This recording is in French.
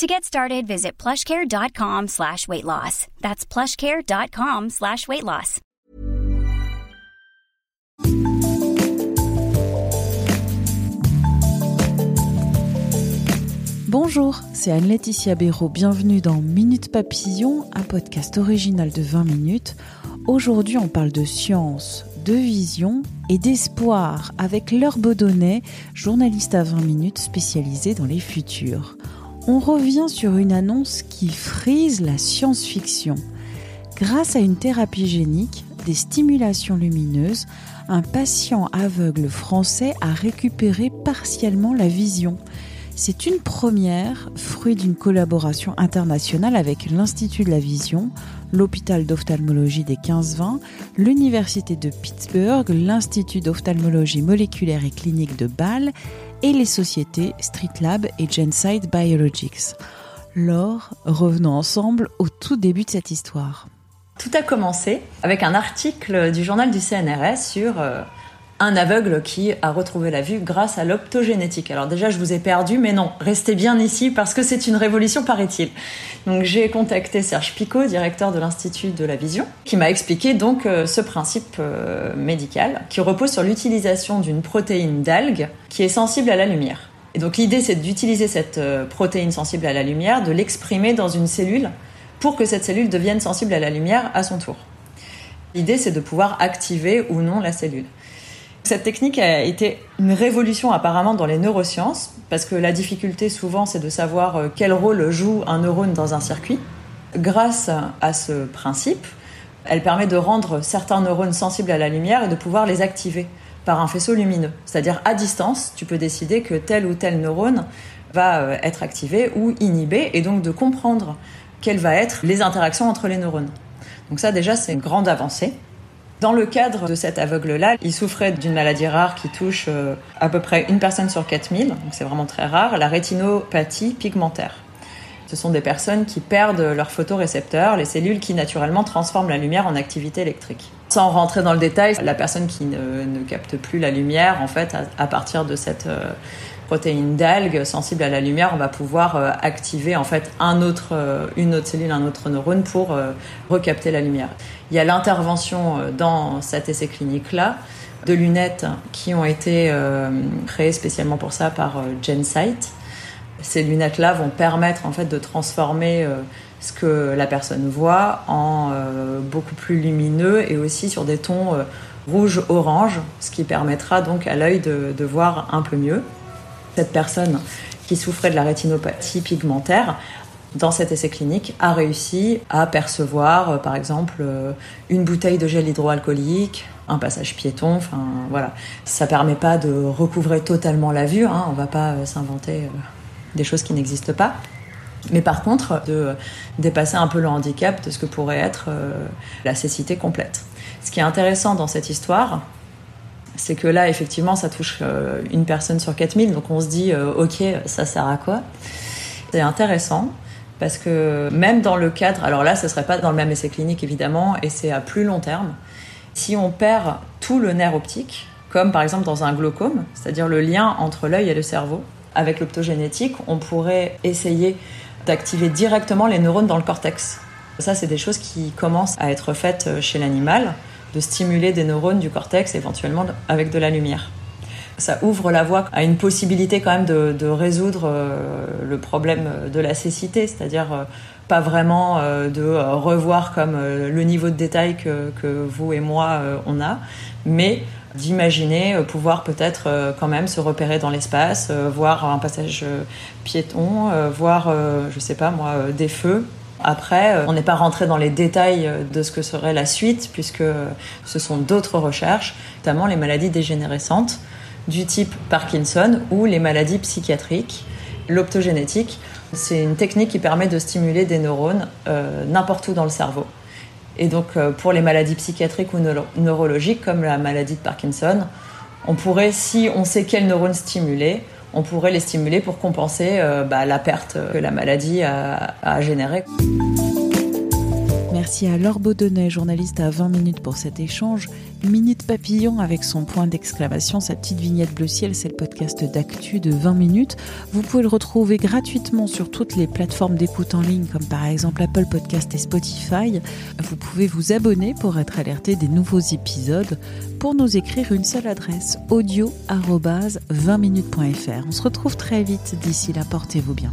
To get started, visit plushcare.com slash weight loss. That's plushcare.com slash weight loss. Bonjour, c'est Anne-Laetitia Béraud. Bienvenue dans Minute Papillon, un podcast original de 20 minutes. Aujourd'hui, on parle de science, de vision et d'espoir avec Laure Baudonnet, journaliste à 20 minutes spécialisée dans les futurs on revient sur une annonce qui frise la science-fiction. Grâce à une thérapie génique, des stimulations lumineuses, un patient aveugle français a récupéré partiellement la vision. C'est une première, fruit d'une collaboration internationale avec l'Institut de la Vision, l'hôpital d'ophtalmologie des 15-20, l'Université de Pittsburgh, l'Institut d'ophtalmologie moléculaire et clinique de Bâle et les sociétés Streetlab et Genside Biologics. Laure, revenons ensemble au tout début de cette histoire. Tout a commencé avec un article du journal du CNRS sur euh, un aveugle qui a retrouvé la vue grâce à l'optogénétique. Alors déjà, je vous ai perdu, mais non, restez bien ici parce que c'est une révolution, paraît-il. Donc j'ai contacté Serge Picot, directeur de l'Institut de la Vision, qui m'a expliqué donc euh, ce principe euh, médical qui repose sur l'utilisation d'une protéine d'algue qui est sensible à la lumière. Et donc l'idée, c'est d'utiliser cette euh, protéine sensible à la lumière, de l'exprimer dans une cellule pour que cette cellule devienne sensible à la lumière à son tour. L'idée, c'est de pouvoir activer ou non la cellule. Cette technique a été une révolution apparemment dans les neurosciences, parce que la difficulté souvent c'est de savoir euh, quel rôle joue un neurone dans un circuit. Grâce à ce principe, elle permet de rendre certains neurones sensibles à la lumière et de pouvoir les activer par un faisceau lumineux. C'est-à-dire à distance, tu peux décider que tel ou tel neurone va euh, être activé ou inhibé et donc de comprendre quelles vont être les interactions entre les neurones. Donc ça déjà c'est une grande avancée. Dans le cadre de cet aveugle-là, il souffrait d'une maladie rare qui touche euh, à peu près une personne sur 4000, donc c'est vraiment très rare, la rétinopathie pigmentaire. Ce sont des personnes qui perdent leurs photorécepteurs, les cellules qui naturellement transforment la lumière en activité électrique. Sans rentrer dans le détail, la personne qui ne, capte plus la lumière, en fait, à, partir de cette euh, protéine d'algue sensible à la lumière, on va pouvoir euh, activer en fait euh, une autre cellule, un autre neurone pour euh, recapter la lumière. Il y a l'intervention dans cet essai clinique-là de lunettes qui ont été créées spécialement pour ça par GenSight. Ces lunettes-là vont permettre en fait de transformer ce que la personne voit en beaucoup plus lumineux et aussi sur des tons rouge-orange, ce qui permettra donc à l'œil de voir un peu mieux cette personne qui souffrait de la rétinopathie pigmentaire dans cet essai clinique a réussi à percevoir, euh, par exemple, euh, une bouteille de gel hydroalcoolique, un passage piéton. Enfin, voilà. Ça permet pas de recouvrer totalement la vue. Hein, on va pas euh, s'inventer des choses qui n'existent pas. Mais par contre, de dépasser un peu le handicap de ce que pourrait être la cécité complète. Ce qui est intéressant dans cette histoire, c'est que là, effectivement, ça touche euh, une personne sur 4000, donc on se dit, euh, ok, ça sert à quoi? C'est intéressant parce que même dans le cadre, alors là, ce serait pas dans le même essai clinique évidemment, et c'est à plus long terme. Si on perd tout le nerf optique, comme par exemple dans un glaucome, c'est-à-dire le lien entre l'œil et le cerveau, avec l'optogénétique, on pourrait essayer d'activer directement les neurones dans le cortex. Ça, c'est des choses qui commencent à être faites euh, chez l'animal de stimuler des neurones du cortex éventuellement avec de la lumière. Ça ouvre la voie à une possibilité quand même de, résoudre euh, le problème de la cécité, c'est-à-dire euh, pas vraiment euh, de revoir comme le niveau de détail que, que vous et moi on a, mais d'imaginer pouvoir peut-être quand même se repérer dans l'espace, voir un passage piéton, voir, je sais pas moi, des feux, après, euh, on n'est pas rentré dans les détails euh, de ce que serait la suite, puisque ce sont d'autres recherches, notamment les maladies dégénérescentes du type Parkinson ou les maladies psychiatriques. L'optogénétique, c'est une technique qui permet de stimuler des neurones euh, n'importe où dans le cerveau. Et donc, euh, pour les maladies psychiatriques ou neurologiques, comme la maladie de Parkinson, on pourrait, si on sait quels neurones stimuler, on pourrait les stimuler pour compenser euh, bah, la perte que la maladie a, a générée. Merci à Laure Baudonnet, journaliste à 20 minutes pour cet échange. Minute Papillon avec son point d'exclamation, sa petite vignette bleu ciel, c'est le podcast d'actu de 20 minutes. Vous pouvez le retrouver gratuitement sur toutes les plateformes d'écoute en ligne comme par exemple Apple Podcast et Spotify. Vous pouvez vous abonner pour être alerté des nouveaux épisodes. Pour nous écrire une seule adresse audio 20 minutes.fr. On se retrouve très vite. D'ici là, portez-vous bien.